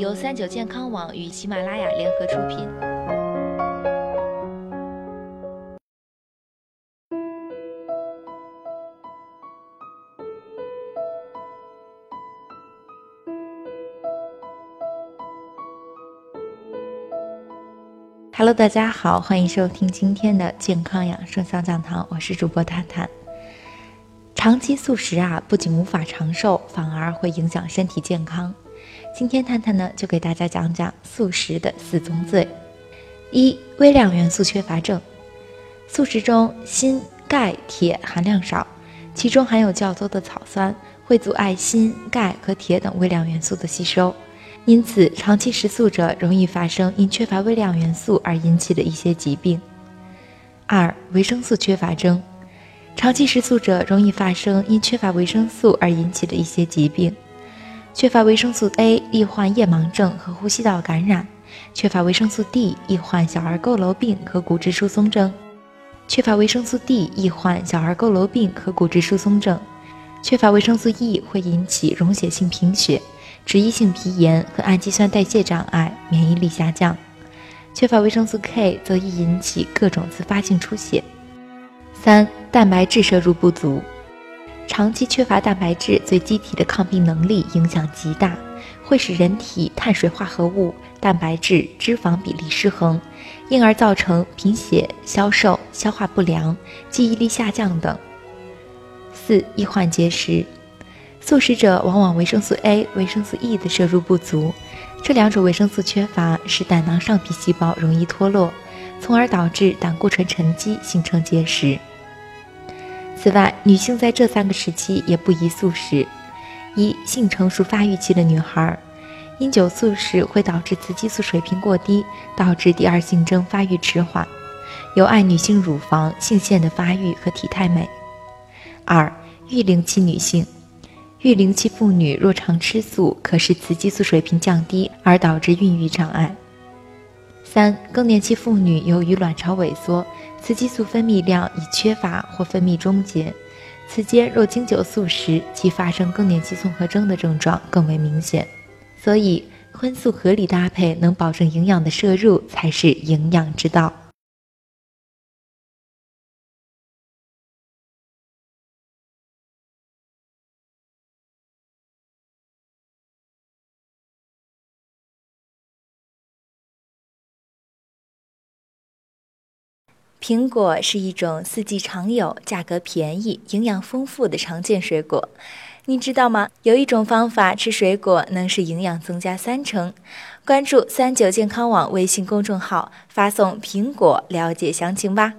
由三九健康网与喜马拉雅联合出品。Hello，大家好，欢迎收听今天的健康养生小讲堂，我是主播探探。长期素食啊，不仅无法长寿，反而会影响身体健康。今天探探呢，就给大家讲讲素食的四宗罪。一、微量元素缺乏症。素食中锌、钙、铁含量少，其中含有较多的草酸，会阻碍锌、钙和铁等微量元素的吸收，因此长期食素者容易发生因缺乏微量元素而引起的一些疾病。二、维生素缺乏症。长期食素者容易发生因缺乏维生素而引起的一些疾病，缺乏维生素 A 易患夜盲症和呼吸道感染；缺乏维生素 D 易患小儿佝偻病和骨质疏松症；缺乏维生素 D 易患小儿佝偻病和骨质疏松症；缺乏维生素 E 会引起溶血性贫血、脂溢性皮炎和氨基酸代谢障碍、免疫力下降；缺乏维生素 K 则易引起各种自发性出血。三、蛋白质摄入不足，长期缺乏蛋白质对机体的抗病能力影响极大，会使人体碳水化合物、蛋白质、脂肪比例失衡，因而造成贫血、消瘦、消化不良、记忆力下降等。四、易患结石，素食者往往维生素 A、维生素 E 的摄入不足，这两种维生素缺乏，使胆囊上皮细胞容易脱落，从而导致胆固醇沉积，形成结石。此外，女性在这三个时期也不宜素食：一、性成熟发育期的女孩，因久素食会导致雌激素水平过低，导致第二性征发育迟缓，有碍女性乳房、性腺的发育和体态美；二、育龄期女性，育龄期妇女若常吃素，可使雌激素水平降低，而导致孕育障碍；三、更年期妇女由于卵巢萎缩。雌激素分泌量已缺乏或分泌终结，此间若经久素食，其发生更年期综合征的症状更为明显。所以，荤素合理搭配，能保证营养的摄入，才是营养之道。苹果是一种四季常有、价格便宜、营养丰富的常见水果。你知道吗？有一种方法吃水果能使营养增加三成。关注三九健康网微信公众号，发送“苹果”了解详情吧。